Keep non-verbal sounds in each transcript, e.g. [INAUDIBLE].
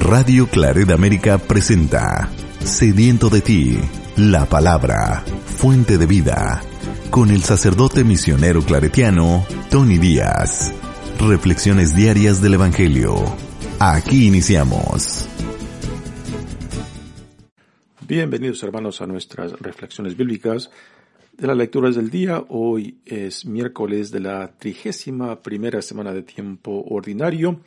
Radio Claret América presenta Sediento de ti, la palabra, fuente de vida, con el sacerdote misionero claretiano Tony Díaz. Reflexiones diarias del Evangelio. Aquí iniciamos. Bienvenidos hermanos a nuestras reflexiones bíblicas de las lecturas del día. Hoy es miércoles de la trigésima primera semana de tiempo ordinario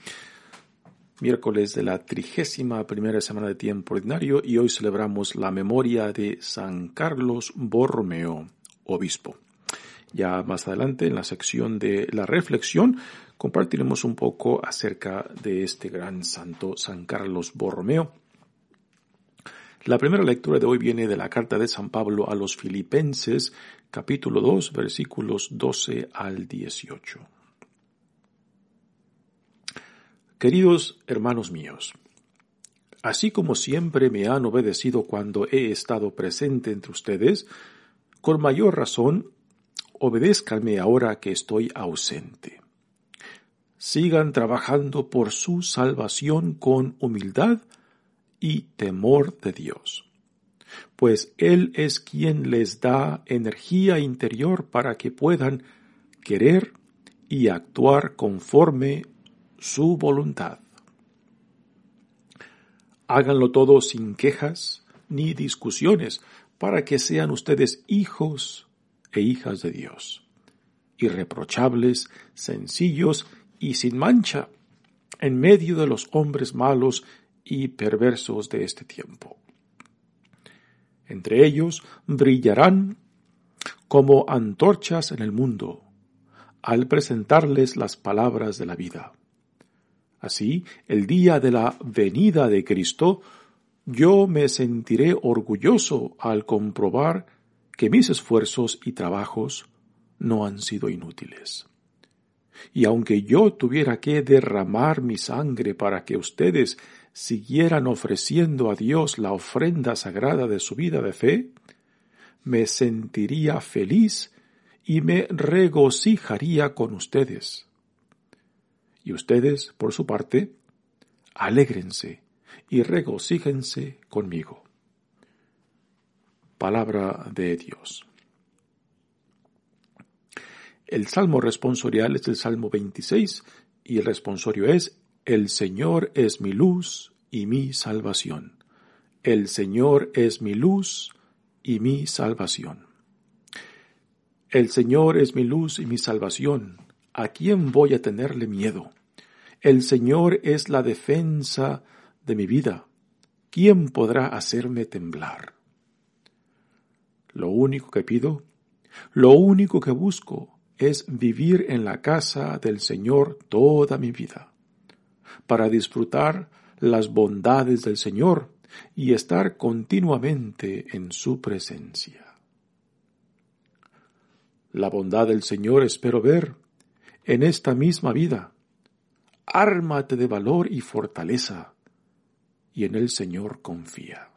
miércoles de la trigésima primera semana de tiempo ordinario y hoy celebramos la memoria de San Carlos Borromeo, obispo. Ya más adelante en la sección de la reflexión compartiremos un poco acerca de este gran santo San Carlos Borromeo. La primera lectura de hoy viene de la carta de San Pablo a los Filipenses, capítulo 2, versículos 12 al 18. Queridos hermanos míos, así como siempre me han obedecido cuando he estado presente entre ustedes, con mayor razón, obedézcanme ahora que estoy ausente. Sigan trabajando por su salvación con humildad y temor de Dios, pues Él es quien les da energía interior para que puedan querer y actuar conforme su voluntad. Háganlo todo sin quejas ni discusiones, para que sean ustedes hijos e hijas de Dios, irreprochables, sencillos y sin mancha, en medio de los hombres malos y perversos de este tiempo. Entre ellos brillarán como antorchas en el mundo, al presentarles las palabras de la vida. Así, el día de la venida de Cristo, yo me sentiré orgulloso al comprobar que mis esfuerzos y trabajos no han sido inútiles. Y aunque yo tuviera que derramar mi sangre para que ustedes siguieran ofreciendo a Dios la ofrenda sagrada de su vida de fe, me sentiría feliz y me regocijaría con ustedes y ustedes, por su parte, alégrense y regocíjense conmigo. Palabra de Dios. El salmo responsorial es el salmo 26 y el responsorio es El Señor es mi luz y mi salvación. El Señor es mi luz y mi salvación. El Señor es mi luz y mi salvación. ¿A quién voy a tenerle miedo? El Señor es la defensa de mi vida. ¿Quién podrá hacerme temblar? Lo único que pido, lo único que busco es vivir en la casa del Señor toda mi vida, para disfrutar las bondades del Señor y estar continuamente en su presencia. La bondad del Señor espero ver en esta misma vida. Ármate de valor y fortaleza, y en el Señor confía.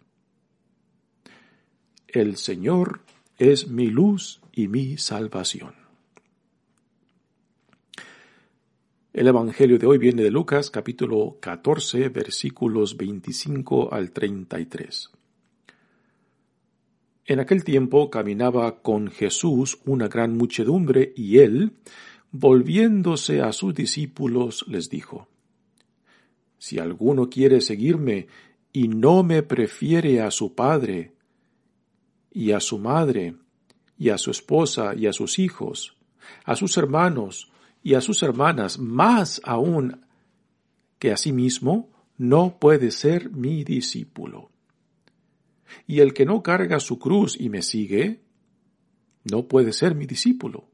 El Señor es mi luz y mi salvación. El Evangelio de hoy viene de Lucas capítulo 14 versículos 25 al 33. En aquel tiempo caminaba con Jesús una gran muchedumbre y él, volviéndose a sus discípulos, les dijo, Si alguno quiere seguirme y no me prefiere a su padre, y a su madre, y a su esposa, y a sus hijos, a sus hermanos, y a sus hermanas, más aún que a sí mismo, no puede ser mi discípulo. Y el que no carga su cruz y me sigue, no puede ser mi discípulo.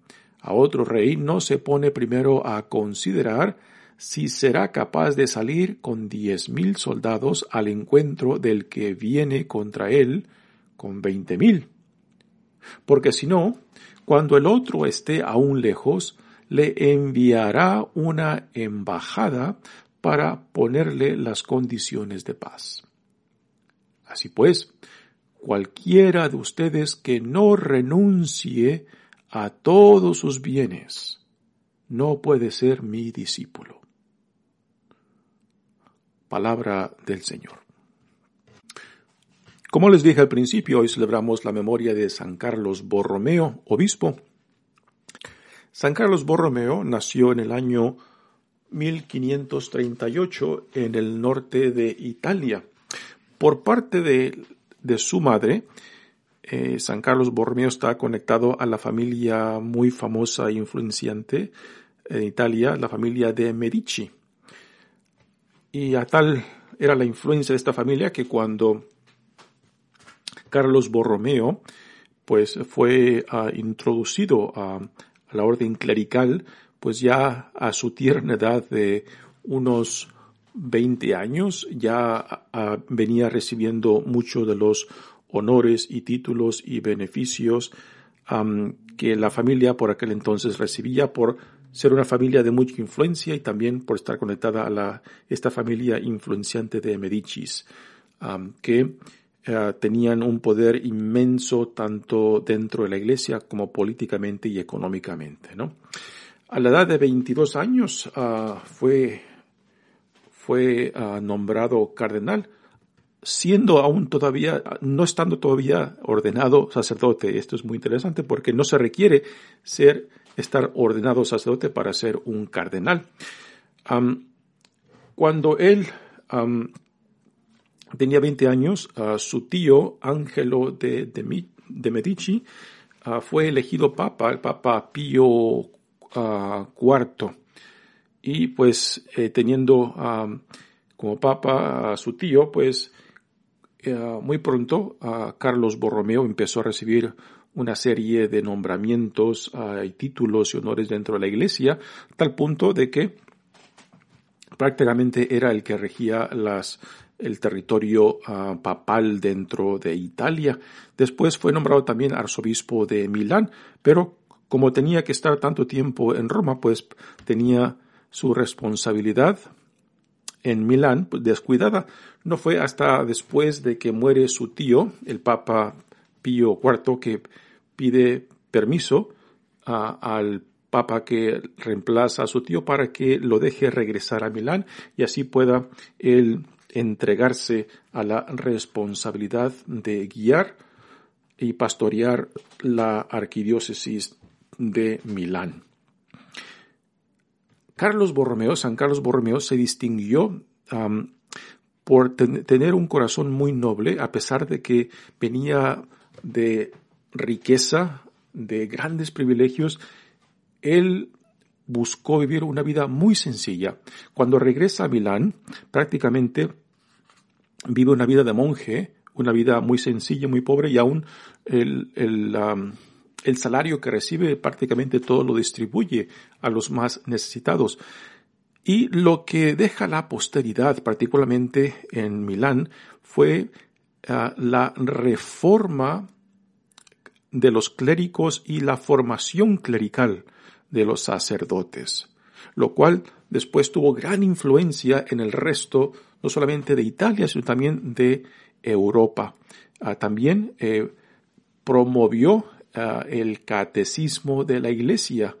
a otro rey no se pone primero a considerar si será capaz de salir con diez mil soldados al encuentro del que viene contra él con veinte mil? Porque si no, cuando el otro esté aún lejos, le enviará una embajada para ponerle las condiciones de paz. Así pues, cualquiera de ustedes que no renuncie a todos sus bienes, no puede ser mi discípulo. Palabra del Señor. Como les dije al principio, hoy celebramos la memoria de San Carlos Borromeo, obispo. San Carlos Borromeo nació en el año 1538 en el norte de Italia. Por parte de, de su madre, eh, San Carlos Borromeo está conectado a la familia muy famosa e influenciante en Italia, la familia de Medici. Y a tal era la influencia de esta familia que cuando Carlos Borromeo pues fue ah, introducido a, la orden clerical, pues ya a su tierna edad de unos 20 años ya ah, venía recibiendo mucho de los honores y títulos y beneficios que la familia por aquel entonces recibía por ser una familia de mucha influencia y también por estar conectada a la, esta familia influenciante de Medicis, que eh, tenían un poder inmenso tanto dentro de la iglesia como políticamente y económicamente. ¿no? A la edad de 22 años ah, fue, fue ah, nombrado cardenal siendo aún todavía, no estando todavía ordenado sacerdote. Esto es muy interesante porque no se requiere ser, estar ordenado sacerdote para ser un cardenal. cuando él tenía 20 años, su tío Ángelo de, de, Medici fue elegido papa, el papa Pío IV. Y pues eh, teniendo como papa a su tío, pues muy pronto Carlos Borromeo empezó a recibir una serie de nombramientos y títulos y honores dentro de la iglesia, tal punto de que prácticamente era el que regía las, el territorio ah, papal dentro de Italia. Después fue nombrado también arzobispo de Milán, pero como tenía que estar tanto tiempo en Roma, pues tenía su responsabilidad en Milán, pues, descuidada. No fue hasta después de que muere su tío, el Papa Pío IV, que pide permiso al Papa que reemplaza a su tío para que lo deje regresar a Milán y así pueda él entregarse a la responsabilidad de guiar y pastorear la arquidiócesis de Milán. Carlos Borromeo, San Carlos Borromeo se distinguió por tener un corazón muy noble, a pesar de que venía de riqueza, de grandes privilegios, él buscó vivir una vida muy sencilla. Cuando regresa a Milán, prácticamente vive una vida de monje, una vida muy sencilla, muy pobre, y aún el, el, el salario que recibe prácticamente todo lo distribuye a los más necesitados. Y lo que deja la posteridad, particularmente en Milán, fue ah, la reforma de los clérigos y la formación clerical de los sacerdotes, lo cual después tuvo gran influencia en el resto, no solamente de Italia, sino también de Europa. Ah, también eh, promovió Ah, el catecismo de la iglesia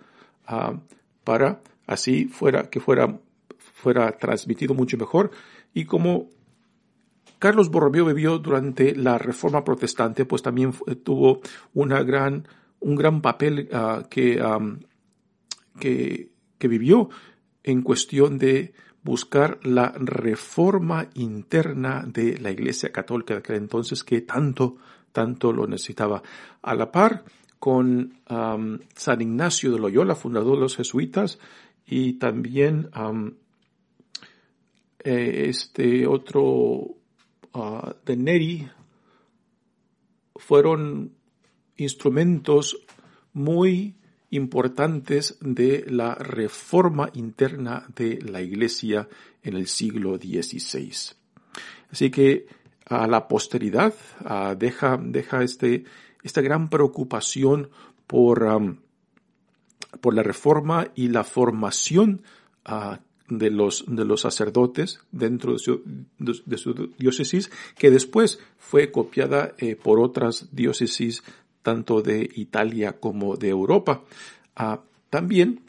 ah, para así fuera que fuera fuera transmitido mucho mejor. Y como Carlos Borromeo vivió durante la Reforma Protestante, pues también tuvo una gran, un gran papel ah, que, que, que vivió en cuestión de buscar la reforma interna de la Iglesia Católica de aquel entonces que tanto, tanto lo necesitaba. A la par con San Ignacio de Loyola, fundador de los jesuitas, y también eh, este otro ah, de Neri, fueron instrumentos muy importantes de la reforma interna de la Iglesia en el siglo XVI. Así que a la posteridad deja, deja este, esta gran preocupación por, por la reforma y la formación uh, de los, de los sacerdotes dentro de su, de, su, diócesis, que después fue copiada eh, por otras diócesis tanto de Italia como de Europa. Ah, también,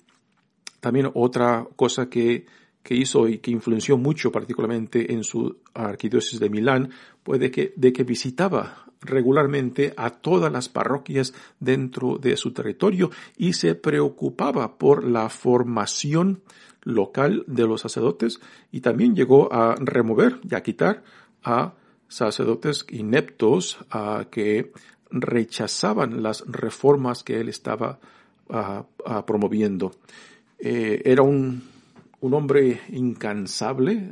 también otra cosa que, que hizo y que influenció mucho particularmente en su arquidiócesis de Milán, fue de que, de que visitaba regularmente a todas las parroquias dentro de su territorio y se preocupaba por la formación local de los sacerdotes y también llegó a remover y a quitar a sacerdotes ineptos a que rechazaban las reformas que él estaba promoviendo. Eh, era un, un, hombre incansable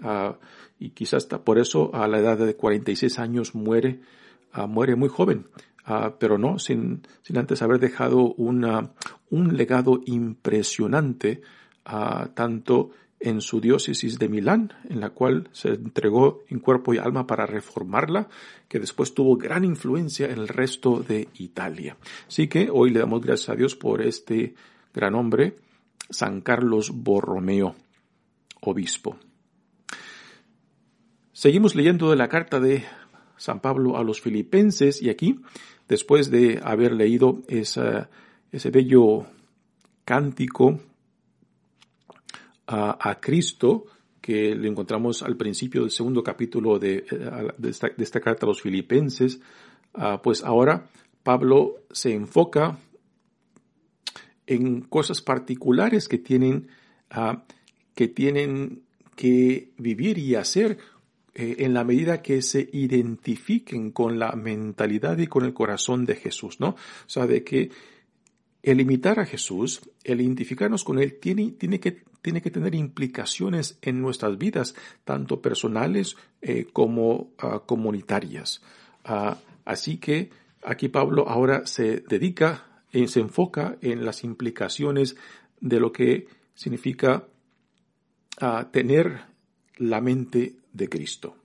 y quizás por eso a la edad de 46 años muere, muere muy joven. pero no sin, antes haber dejado un legado impresionante tanto en su diócesis de Milán, en la cual se entregó en cuerpo y alma para reformarla, que después tuvo gran influencia en el resto de Italia. Así que hoy le damos gracias a Dios por este gran hombre, San Carlos Borromeo, obispo. Seguimos leyendo de la carta de San Pablo a los filipenses y aquí, después de haber leído ese bello cántico a, Cristo, que lo encontramos al principio del segundo capítulo de, eh, esta, carta a los filipenses, ah, pues ahora Pablo se enfoca en cosas particulares que tienen, ah, que tienen que vivir y hacer eh, en la medida que se identifiquen con la mentalidad y con el corazón de Jesús, ¿no? O sea, de que el imitar a Jesús, el identificarnos con Él, tiene, tiene, que, tiene que tener implicaciones en nuestras vidas, tanto personales eh, como ah, comunitarias. Ah, así que aquí Pablo ahora se dedica, y se enfoca en las implicaciones de lo que significa ah, tener la mente de Cristo.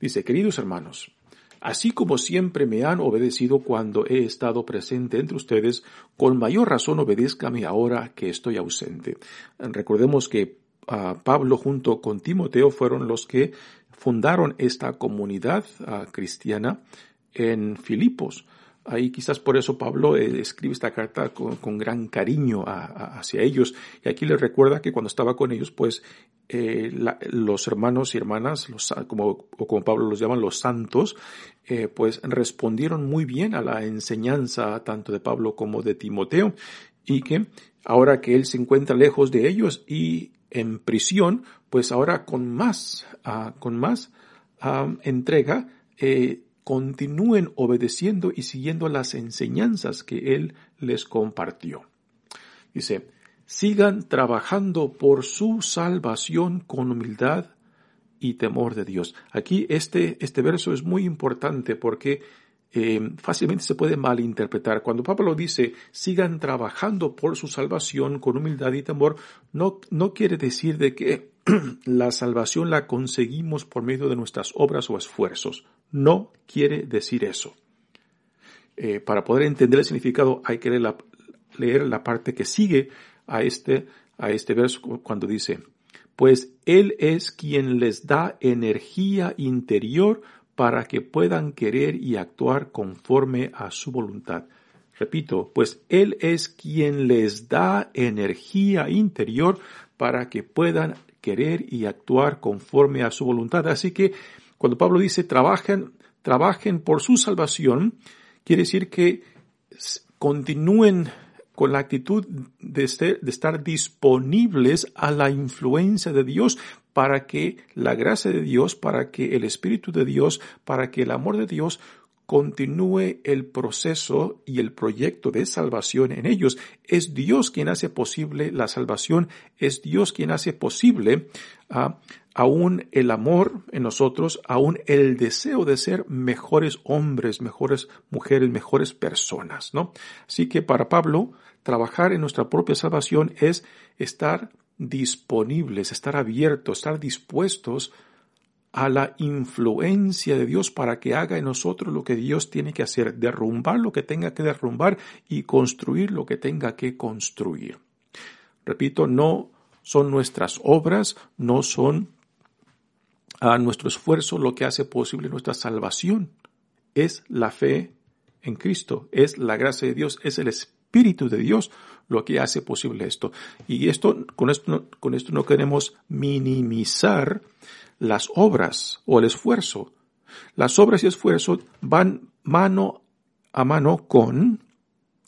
Dice, queridos hermanos, así como siempre me han obedecido cuando he estado presente entre ustedes, con mayor razón obedézcame ahora que estoy ausente. Recordemos que ah, Pablo junto con Timoteo fueron los que fundaron esta comunidad ah, cristiana en Filipos. Ahí quizás por eso Pablo eh, escribe esta carta con, gran cariño hacia ellos. Y aquí les recuerda que cuando estaba con ellos, pues eh, los hermanos y hermanas, los, como, o como Pablo los llaman, los santos, eh, pues respondieron muy bien a la enseñanza tanto de Pablo como de Timoteo. Y que ahora que él se encuentra lejos de ellos y en prisión, pues ahora con más, ah, con más ah, entrega, continúen obedeciendo y siguiendo las enseñanzas que Él les compartió. Dice, sigan trabajando por su salvación con humildad y temor de Dios. Aquí este, este verso es muy importante porque eh, fácilmente se puede malinterpretar. Cuando Pablo dice sigan trabajando por su salvación con humildad y temor, no, no quiere decir de que [CLEARS THROAT] la salvación la conseguimos por medio de nuestras obras o esfuerzos. No quiere decir eso. Eh, para poder entender el significado hay que leer la, leer la parte que sigue a este, a este verso cuando dice, pues Él es quien les da energía interior para que puedan querer y actuar conforme a su voluntad. Repito, pues Él es quien les da energía interior para que puedan querer y actuar conforme a su voluntad. Así que cuando Pablo dice trabajen, trabajen por su salvación, quiere decir que continúen con la actitud de, de estar disponibles a la influencia de Dios para que la gracia de Dios, para que el Espíritu de Dios, para que el amor de Dios continúe el proceso y el proyecto de salvación en ellos. Es Dios quien hace posible la salvación, es Dios quien hace posible uh, aún el amor en nosotros, aún el deseo de ser mejores hombres, mejores mujeres, mejores personas, ¿no? Así que para Pablo, trabajar en nuestra propia salvación es estar disponibles, estar abiertos, estar dispuestos a la influencia de Dios para que haga en nosotros lo que Dios tiene que hacer, derrumbar lo que tenga que derrumbar y construir lo que tenga que construir. Repito, no son nuestras obras, no son a nuestro esfuerzo lo que hace posible nuestra salvación. Es la fe en Cristo, es la gracia de Dios, es el Espíritu de Dios lo que hace posible esto. Y esto, con esto, con esto no queremos minimizar las obras o el esfuerzo. Las obras y esfuerzo van mano a mano con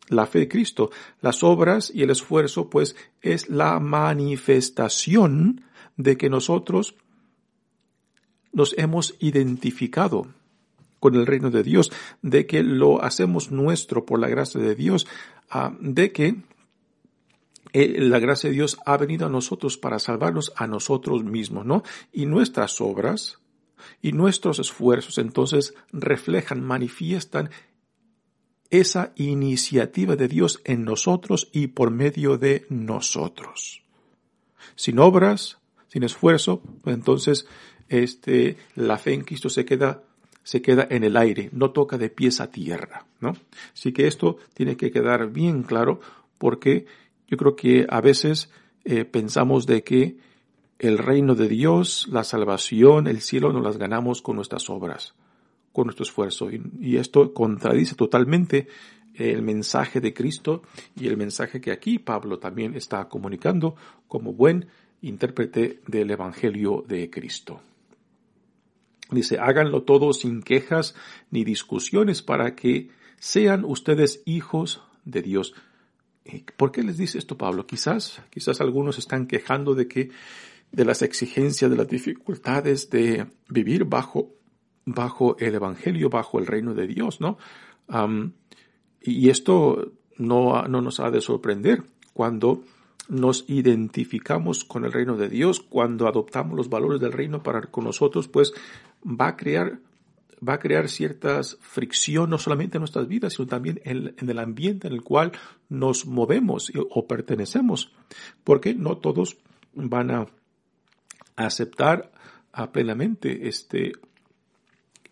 la fe de Cristo. Las obras y el esfuerzo, pues, es la manifestación de que nosotros nos hemos identificado con el reino de Dios, de que lo hacemos nuestro por la gracia de Dios, ah, de que eh, la gracia de Dios ha venido a nosotros para salvarnos a nosotros mismos, ¿no? Y nuestras obras y nuestros esfuerzos entonces reflejan, manifiestan esa iniciativa de Dios en nosotros y por medio de nosotros. Sin obras, sin esfuerzo, pues entonces este, la fe en Cristo se queda, se queda en el aire, no toca de pies a tierra, ¿no? Así que esto tiene que quedar bien claro porque yo creo que a veces eh, pensamos de que el reino de Dios, la salvación, el cielo nos las ganamos con nuestras obras, con nuestro esfuerzo. Y, esto contradice totalmente el mensaje de Cristo y el mensaje que aquí Pablo también está comunicando como buen intérprete del Evangelio de Cristo. Dice, háganlo todo sin quejas ni discusiones para que sean ustedes hijos de Dios. ¿Por qué les dice esto Pablo? Quizás, quizás algunos están quejando de que, de las exigencias, de las dificultades de vivir bajo, bajo el Evangelio, bajo el reino de Dios, ¿no? y esto no, no nos ha de sorprender cuando nos identificamos con el reino de Dios, cuando adoptamos los valores del reino para con nosotros, pues va a crear va a crear ciertas fricción no solamente en nuestras vidas, sino también en, el ambiente en el cual nos movemos o pertenecemos, porque no todos van a aceptar plenamente este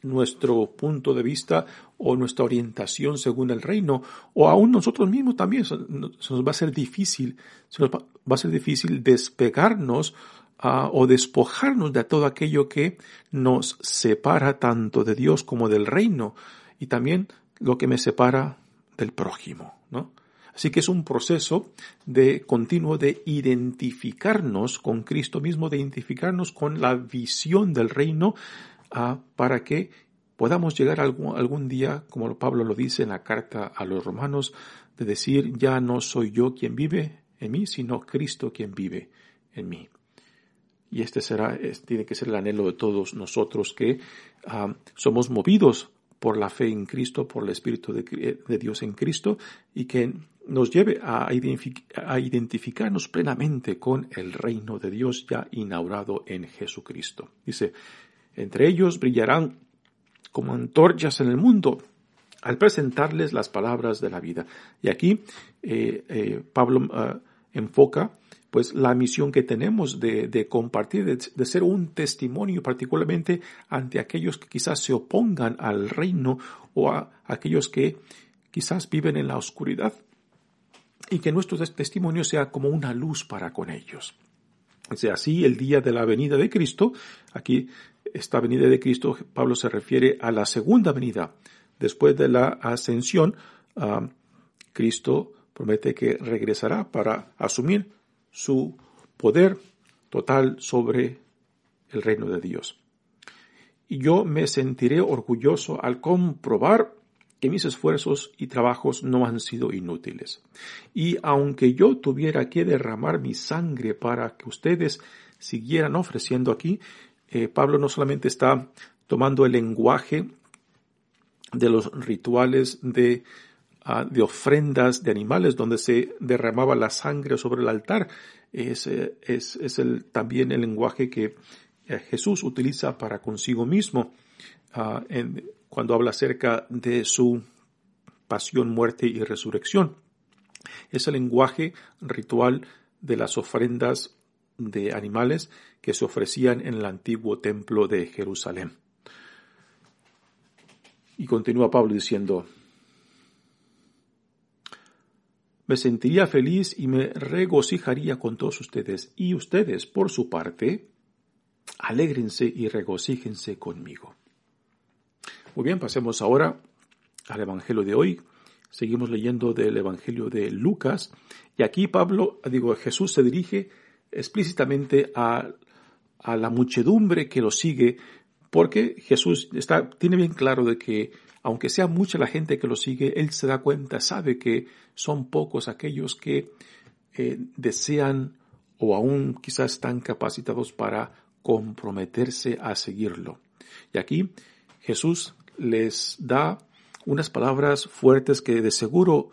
nuestro punto de vista o nuestra orientación según el reino, o aún nosotros mismos también, se nos va a ser difícil, se nos va a ser difícil despegarnos o despojarnos de todo aquello que nos separa tanto de Dios como del reino y también lo que me separa del prójimo, ¿no? Así que es un proceso de continuo de identificarnos con Cristo mismo, de identificarnos con la visión del reino para que podamos llegar algún, algún día, como Pablo lo dice en la carta a los romanos, de decir, ya no soy yo quien vive en mí, sino Cristo quien vive en mí. Y este será, tiene que ser el anhelo de todos nosotros que ah, somos movidos por la fe en Cristo, por el Espíritu de, Dios en Cristo y que nos lleve a, a, identificarnos plenamente con el reino de Dios ya inaugurado en Jesucristo. Dice, entre ellos brillarán como antorchas en el mundo al presentarles las palabras de la vida. Y aquí eh, eh, Pablo ah, enfoca pues la misión que tenemos de, de compartir, de, ser un testimonio particularmente ante aquellos que quizás se opongan al reino o a aquellos que quizás viven en la oscuridad y que nuestro testimonio sea como una luz para con ellos. Así el día de la venida de Cristo, aquí esta venida de Cristo, Pablo se refiere a la segunda venida. Después de la ascensión, ah, Cristo promete que regresará para asumir su poder total sobre el reino de Dios. Y yo me sentiré orgulloso al comprobar que mis esfuerzos y trabajos no han sido inútiles. Y aunque yo tuviera que derramar mi sangre para que ustedes siguieran ofreciendo aquí, eh, Pablo no solamente está tomando el lenguaje de los rituales de, de ofrendas de animales donde se derramaba la sangre sobre el altar, es, eh, es, es también el lenguaje que eh, Jesús utiliza para consigo mismo ah, cuando habla acerca de su pasión, muerte y resurrección. Es el lenguaje ritual de las ofrendas de animales que se ofrecían en el antiguo templo de Jerusalén. Y continúa Pablo diciendo, me sentiría feliz y me regocijaría con todos ustedes, y ustedes, por su parte, alégrense y regocíjense conmigo. Muy bien, pasemos ahora al Evangelio de hoy. Seguimos leyendo del Evangelio de Lucas. Y aquí Pablo, digo, Jesús se dirige explícitamente a, a la muchedumbre que lo sigue, porque Jesús está, tiene bien claro de que aunque sea mucha la gente que lo sigue, él se da cuenta, sabe que son pocos aquellos que eh, desean o aún quizás están capacitados para comprometerse a seguirlo. Y aquí Jesús les da unas palabras fuertes que de seguro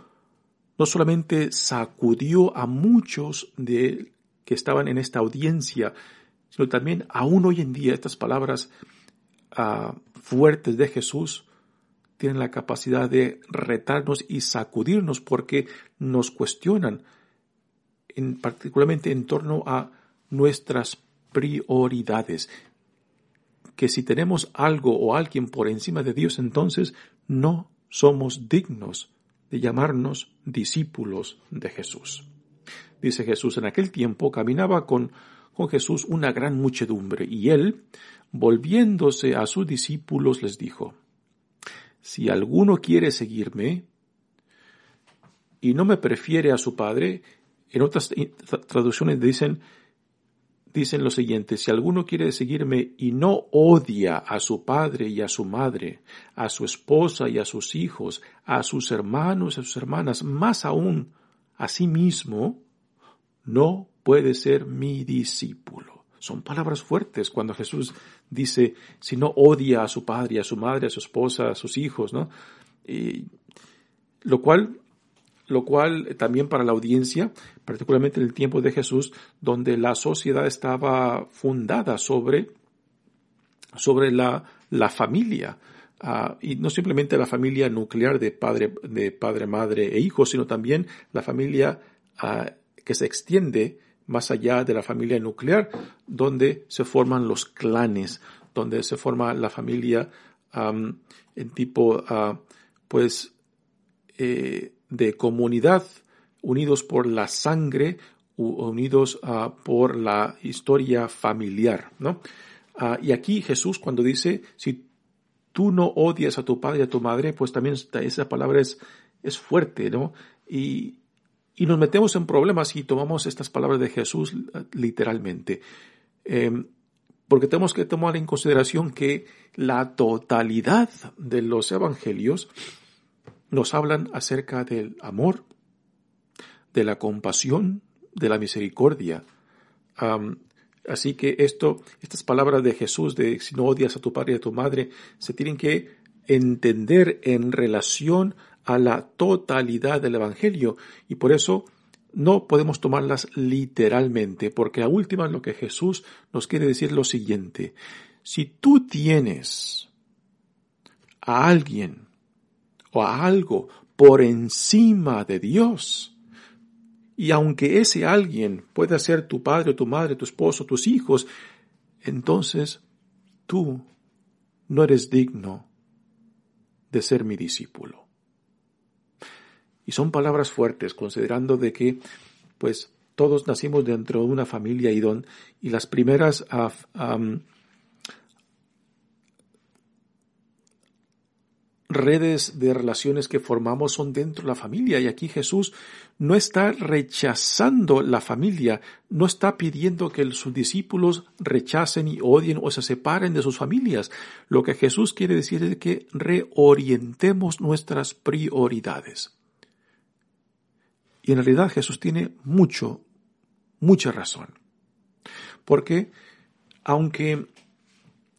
no solamente sacudió a muchos de que estaban en esta audiencia, sino también aún hoy en día estas palabras ah, fuertes de Jesús tienen la capacidad de retarnos y sacudirnos porque nos cuestionan, en, particularmente en torno a nuestras prioridades que si tenemos algo o alguien por encima de Dios, entonces no somos dignos de llamarnos discípulos de Jesús. Dice Jesús, en aquel tiempo caminaba con, con Jesús una gran muchedumbre y él, volviéndose a sus discípulos, les dijo, si alguno quiere seguirme y no me prefiere a su padre, en otras traducciones dicen, dicen lo siguiente, si alguno quiere seguirme y no odia a su padre y a su madre, a su esposa y a sus hijos, a sus hermanos y a sus hermanas, más aún a sí mismo, no puede ser mi discípulo. Son palabras fuertes cuando Jesús dice, si no odia a su padre, a su madre, a su esposa, a sus hijos, ¿no? Y, lo cual lo cual también para la audiencia, particularmente en el tiempo de Jesús, donde la sociedad estaba fundada sobre, sobre la, la familia. Uh, y no simplemente la familia nuclear de padre, de padre, madre e hijos, sino también la familia uh, que se extiende más allá de la familia nuclear, donde se forman los clanes, donde se forma la familia en tipo, uh, pues, eh, de comunidad, unidos por la sangre, unidos uh, por la historia familiar, ¿no? Uh, y aquí Jesús cuando dice, si tú no odias a tu padre y a tu madre, pues también esa palabra es, es fuerte, ¿no? Y, y nos metemos en problemas y tomamos estas palabras de Jesús uh, literalmente. Em, porque tenemos que tomar en consideración que la totalidad de los evangelios nos hablan acerca del amor, de la compasión, de la misericordia. así que esto, estas palabras de Jesús de si no odias a tu padre y a tu madre, se tienen que entender en relación a la totalidad del Evangelio y por eso no podemos tomarlas literalmente, porque a última lo que Jesús nos quiere decir lo siguiente, si tú tienes a alguien o a algo por encima de Dios. Y aunque ese alguien pueda ser tu padre, tu madre, tu esposo, tus hijos, entonces tú no eres digno de ser mi discípulo. Y son palabras fuertes, considerando de que, pues, todos nacimos dentro de una familia y, don, y las primeras redes de relaciones que formamos son dentro de la familia y aquí Jesús no está rechazando la familia, no está pidiendo que sus discípulos rechacen y odien o se separen de sus familias. Lo que Jesús quiere decir es que reorientemos nuestras prioridades. Y en realidad Jesús tiene mucho, mucha razón. Porque aunque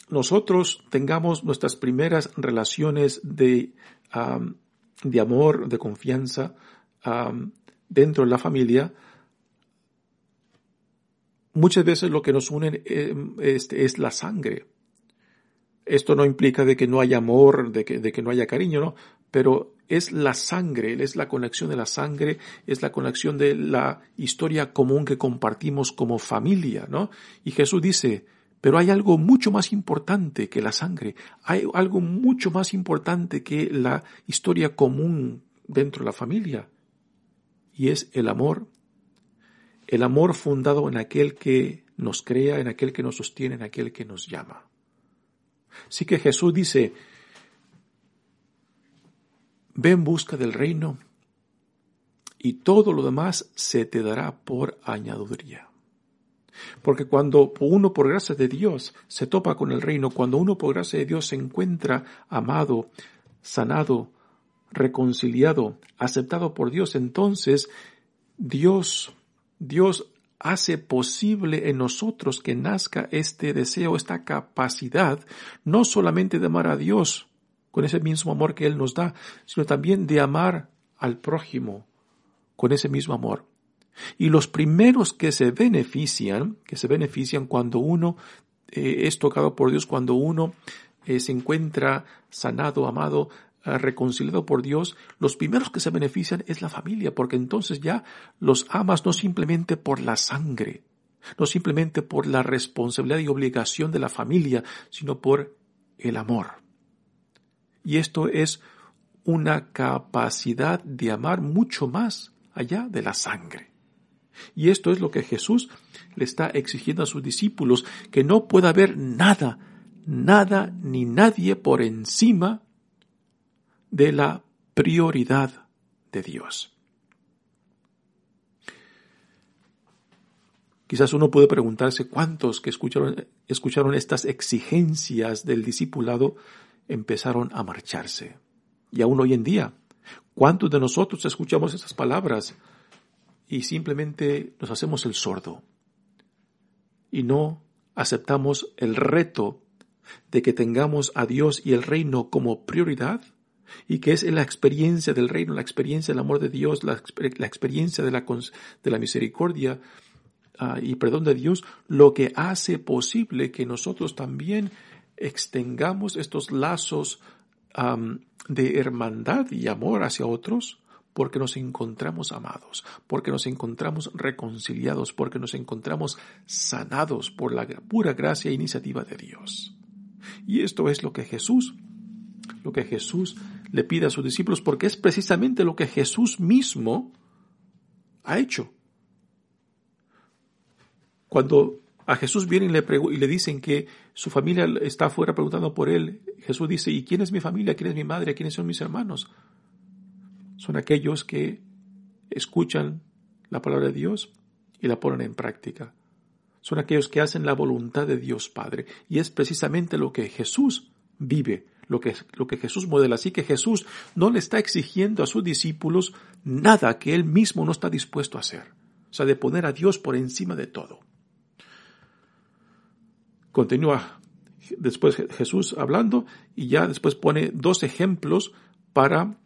nosotros tengamos nuestras primeras relaciones de, de amor, de confianza dentro de la familia, muchas veces lo que nos une eh, este, es la sangre. Esto no implica de que no haya amor, de que, de que no haya cariño, ¿no? Pero es la sangre, es la conexión de la sangre, es la conexión de la historia común que compartimos como familia, ¿no? Y Jesús dice, pero hay algo mucho más importante que la sangre, hay algo mucho más importante que la historia común dentro de la familia, y es el amor, el amor fundado en aquel que nos crea, en aquel que nos sostiene, en aquel que nos llama. Así que Jesús dice, ve en busca del reino y todo lo demás se te dará por añadiduría. Porque cuando uno por gracia de Dios se topa con el reino, cuando uno por gracia de Dios se encuentra amado, sanado, reconciliado, aceptado por Dios, entonces Dios, Dios hace posible en nosotros que nazca este deseo, esta capacidad, no solamente de amar a Dios con ese mismo amor que Él nos da, sino también de amar al prójimo con ese mismo amor. Y los primeros que se benefician, que se benefician cuando uno eh, es tocado por Dios, cuando uno eh, se encuentra sanado, amado, eh, reconciliado por Dios, los primeros que se benefician es la familia, porque entonces ya los amas no simplemente por la sangre, no simplemente por la responsabilidad y obligación de la familia, sino por el amor. Y esto es una capacidad de amar mucho más allá de la sangre. Y esto es lo que Jesús le está exigiendo a sus discípulos, que no pueda haber nada, nada ni nadie por encima de la prioridad de Dios. Quizás uno puede preguntarse cuántos que escucharon, escucharon estas exigencias del discipulado empezaron a marcharse. Y aún hoy en día, ¿cuántos de nosotros escuchamos esas palabras y simplemente nos hacemos el sordo y no aceptamos el reto de que tengamos a Dios y el reino como prioridad y que es la experiencia del reino, la experiencia del amor de Dios, la, experiencia de la, de la misericordia ah, y perdón de Dios, lo que hace posible que nosotros también extengamos estos lazos de hermandad y amor hacia otros, porque nos encontramos amados, porque nos encontramos reconciliados, porque nos encontramos sanados por la pura gracia e iniciativa de Dios. Y esto es lo que Jesús, lo que Jesús le pide a sus discípulos, porque es precisamente lo que Jesús mismo ha hecho. Cuando a Jesús vienen y le, y le dicen que su familia está afuera preguntando por él, Jesús dice, ¿y quién es mi familia? ¿Quién es mi madre? ¿Quiénes son mis hermanos? son aquellos que escuchan la palabra de Dios y la ponen en práctica. Son aquellos que hacen la voluntad de Dios Padre. Y es precisamente lo que Jesús vive, lo que, lo que Jesús modela. Así que Jesús no le está exigiendo a sus discípulos nada que él mismo no está dispuesto a hacer. O sea, de poner a Dios por encima de todo. Continúa después Jesús hablando y ya después pone dos ejemplos para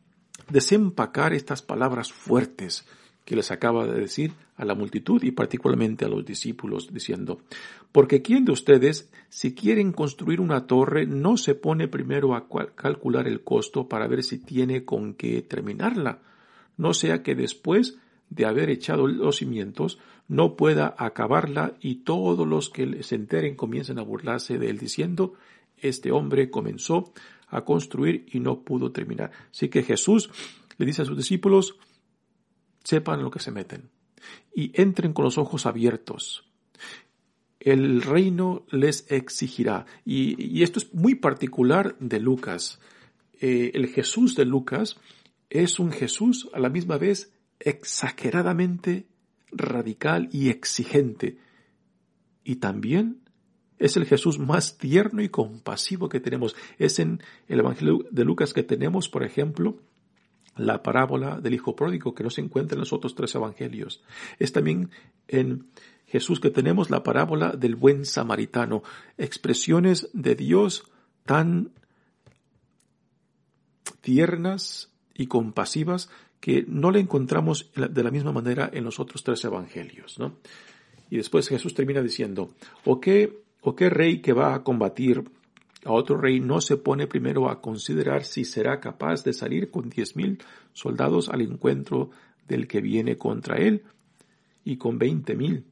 desempacar estas palabras fuertes que les acaba de decir a la multitud y particularmente a los discípulos, diciendo, porque ¿quién de ustedes, si quieren construir una torre, no se pone primero a calcular el costo para ver si tiene con qué terminarla? No sea que después de haber echado los cimientos, no pueda acabarla y todos los que se enteren comiencen a burlarse de él, diciendo, este hombre comenzó a construir y no pudo terminar. Así que Jesús le dice a sus discípulos, sepan lo que se meten y entren con los ojos abiertos. El reino les exigirá. Y, esto es muy particular de Lucas. eh, el Jesús de Lucas es un Jesús a la misma vez exageradamente radical y exigente. Y también es el Jesús más tierno y compasivo que tenemos. Es en el Evangelio de Lucas que tenemos, por ejemplo, la parábola del Hijo Pródigo que no se encuentra en los otros tres Evangelios. Es también en Jesús que tenemos la parábola del buen samaritano. Expresiones de Dios tan tiernas y compasivas que no le encontramos de la misma manera en los otros tres evangelios, ¿no? Y después Jesús termina diciendo, ¿o qué, o qué rey que va a combatir a otro rey no se pone primero a considerar si será capaz de salir con diez mil soldados al encuentro del que viene contra él y con veinte mil?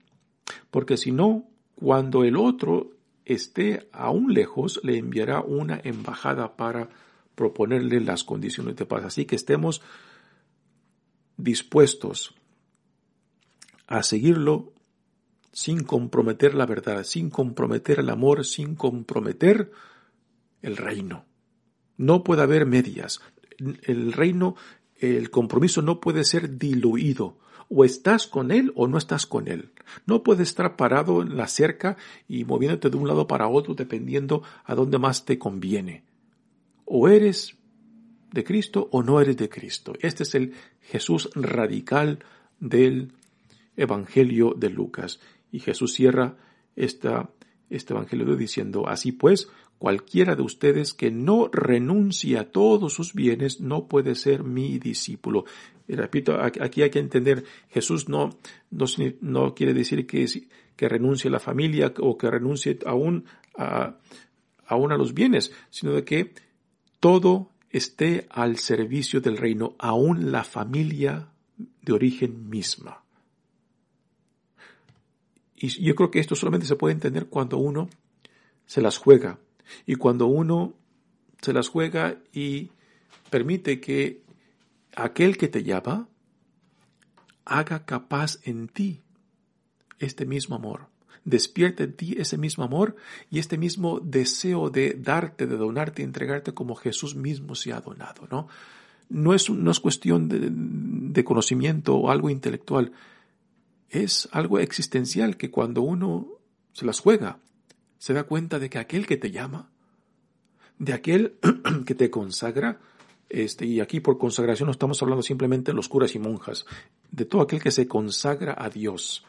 Porque si no, cuando el otro esté aún lejos, le enviará una embajada para proponerle las condiciones de paz. Así que estemos dispuestos a seguirlo sin comprometer la verdad, sin comprometer el amor, sin comprometer el reino. No puede haber medias. El reino, el compromiso no puede ser diluido. O estás con él o no estás con él. No puedes estar parado en la cerca y moviéndote de un lado para otro dependiendo a dónde más te conviene. O eres de Cristo o no eres de Cristo. Este es el Jesús radical del Evangelio de Lucas. Y Jesús cierra esta, este Evangelio diciendo, así pues, cualquiera de ustedes que no renuncie a todos sus bienes no puede ser mi discípulo. Y repito, aquí hay que entender, Jesús no, no, no quiere decir que, que renuncie a la familia o que renuncie aún a, aún a los bienes, sino de que todo esté al servicio del reino, aún la familia de origen misma. Y yo creo que esto solamente se puede entender cuando uno se las juega y cuando uno se las juega y permite que aquel que te llama haga capaz en ti este mismo amor despierta en ti ese mismo amor y este mismo deseo de darte, de donarte, entregarte como Jesús mismo se ha donado, ¿no? No es, no es cuestión de, de conocimiento o algo intelectual, es algo existencial que cuando uno se las juega, se da cuenta de que aquel que te llama, de aquel [CLEARS THROAT] que te consagra, este, y aquí por consagración no estamos hablando simplemente de los curas y monjas, de todo aquel que se consagra a Dios,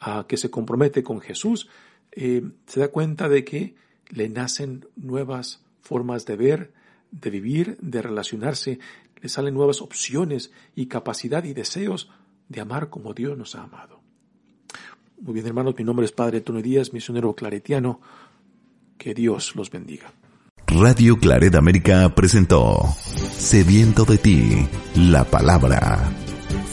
a que se compromete con Jesús, eh, se da cuenta de que le nacen nuevas formas de ver, de vivir, de relacionarse, le salen nuevas opciones y capacidad y deseos de amar como Dios nos ha amado. Muy bien, hermanos, mi nombre es Padre Antonio Díaz, misionero claretiano. Que Dios los bendiga. Radio Claret América presentó Sediento de ti, la palabra